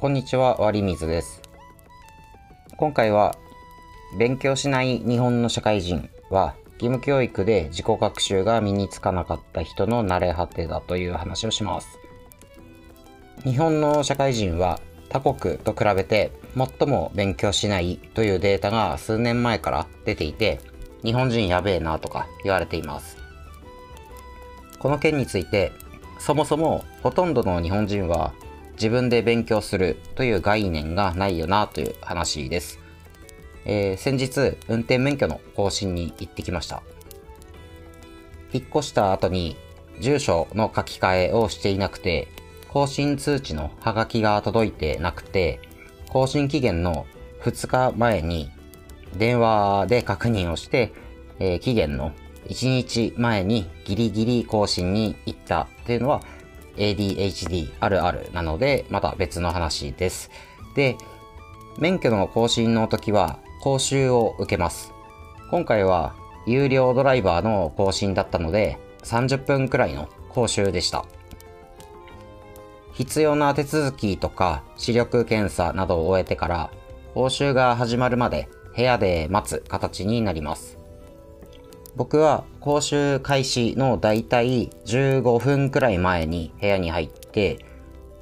こんにちは、割水です。今回は、勉強しない日本の社会人は、義務教育で自己学習が身につかなかった人の慣れ果てだという話をします。日本の社会人は他国と比べて最も勉強しないというデータが数年前から出ていて、日本人やべえなとか言われています。この件について、そもそもほとんどの日本人は自分で勉強するという概念がないよなという話です。えー先日、運転免許の更新に行ってきました。引っ越した後に住所の書き換えをしていなくて、更新通知のハガキが届いてなくて、更新期限の2日前に電話で確認をして、えー期限の1日前にギリギリ更新に行ったっていうのは ADHD あるあるなので、また別の話です。で、免許の更新の時は講習を受けます。今回は有料ドライバーの更新だったので30分くらいの講習でした。必要な手続きとか視力検査などを終えてから講習が始まるまで部屋で待つ形になります。僕は講習開始のだいたい15分くらい前に部屋に入って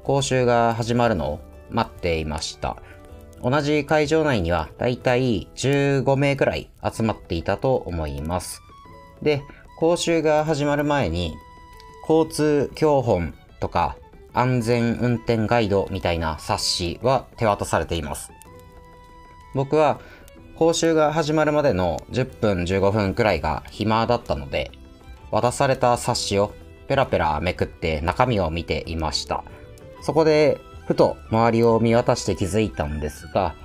講習が始まるのを待っていました。同じ会場内にはだいたい15名くらい集まっていたと思います。で、講習が始まる前に交通教本とか安全運転ガイドみたいな冊子は手渡されています。僕は講習が始まるまでの10分15分くらいが暇だったので、渡された冊子をペラペラめくって中身を見ていました。そこで、ふと周りを見渡して気づいたんですが、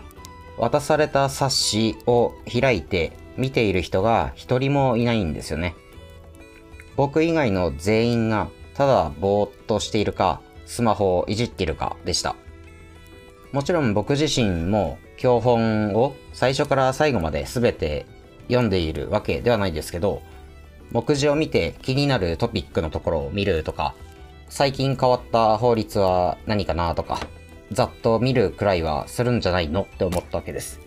渡された冊子を開いて見ている人が一人もいないんですよね。僕以外の全員がただぼーっとしているか、スマホをいじっているかでした。もちろん僕自身も教本を最初から最後まで全て読んでいるわけではないですけど、目次を見て気になるトピックのところを見るとか、最近変わった法律は何かなとか、ざっと見るくらいはするんじゃないのって思ったわけです。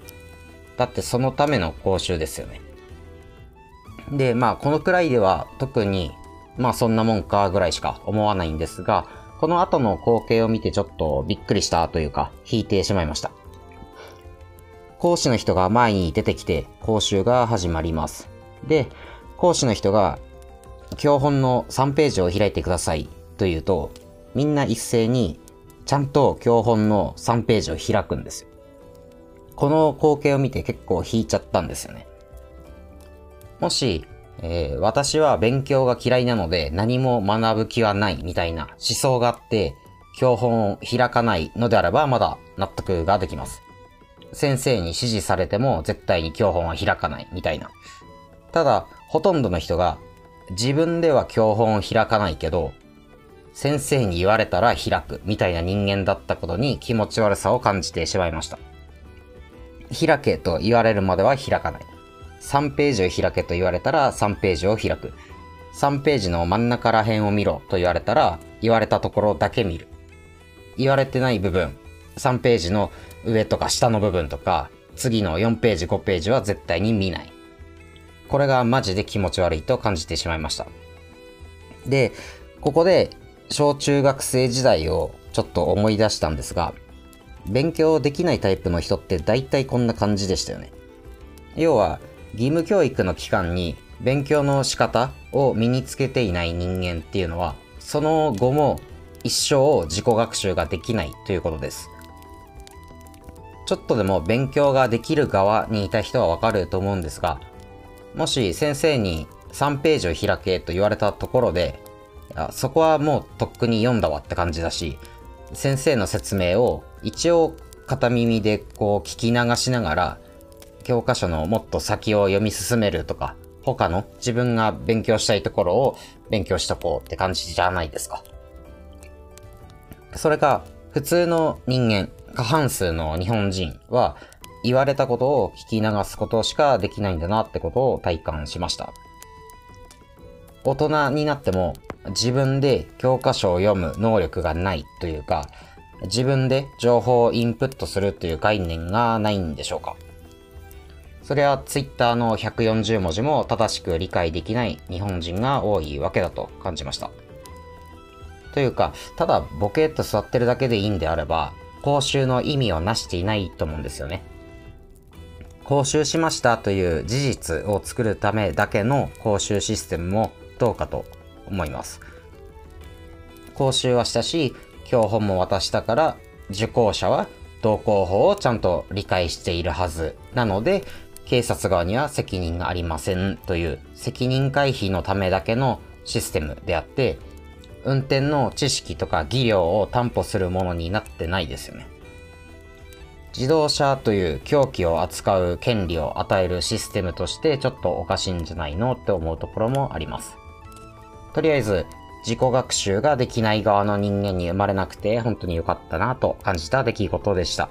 だってそのための講習ですよね。で、まあこのくらいでは特に、まあそんなもんかぐらいしか思わないんですが、この後の光景を見てちょっとびっくりしたというか、引いてしまいました。講師の人が前に出てきて講習が始まります。で、講師の人が教本の3ページを開いてくださいと言うと、みんな一斉にちゃんと教本の3ページを開くんですよ。この光景を見て結構引いちゃったんですよね。もし、えー私は勉強が嫌いなので何も学ぶ気はないみたいな思想があって、教本を開かないのであればまだ納得ができます。先生に指示されても絶対に教本は開かないみたいな。ただ、ほとんどの人が自分では教本を開かないけど、先生に言われたら開くみたいな人間だったことに気持ち悪さを感じてしまいました。開けと言われるまでは開かない。3ページを開けと言われたら3ページを開く。3ページの真ん中ら辺を見ろと言われたら言われたところだけ見る。言われてない部分、3ページの上とか下の部分とか、次の4ページ5ページは絶対に見ない。これがマジで気持ち悪いと感じてしまいました。で、ここで小中学生時代をちょっと思い出したんですが、勉強できないタイプの人って大体こんな感じでしたよね。要は、義務教育の期間に勉強の仕方を身につけていない人間っていうのは、その後も一生自己学習ができないということです。ちょっとでも勉強ができる側にいた人はわかると思うんですが、もし先生に3ページを開けと言われたところで、そこはもうとっくに読んだわって感じだし、先生の説明を一応片耳でこう聞き流しながら、教科書のもっと先を読み進めるとか、他の自分が勉強したいところを勉強しとこうって感じじゃないですか。それが普通の人間、過半数の日本人は言われたことを聞き流すことしかできないんだなってことを体感しました。大人になっても自分で教科書を読む能力がないというか、自分で情報をインプットするという概念がないんでしょうか？それは Twitter の140文字も正しく理解できない日本人が多いわけだと感じました。というか、ただボケっと座ってるだけでいいんであれば、講習の意味をなしていないと思うんですよね。講習しましたという事実を作るためだけの講習システムもどうかと思います。講習はしたし、教本も渡したから、受講者は同行法をちゃんと理解しているはずなので、警察側には責任がありませんという責任回避のためだけのシステムであって、運転の知識とか技量を担保するものになってないですよね。自動車という凶器を扱う権利を与えるシステムとしてちょっとおかしいんじゃないのって思うところもあります。とりあえず、自己学習ができない側の人間に生まれなくて本当に良かったなと感じた出来事でした。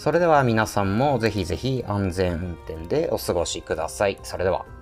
それでは皆さんもぜひぜひ安全運転でお過ごしください。それでは。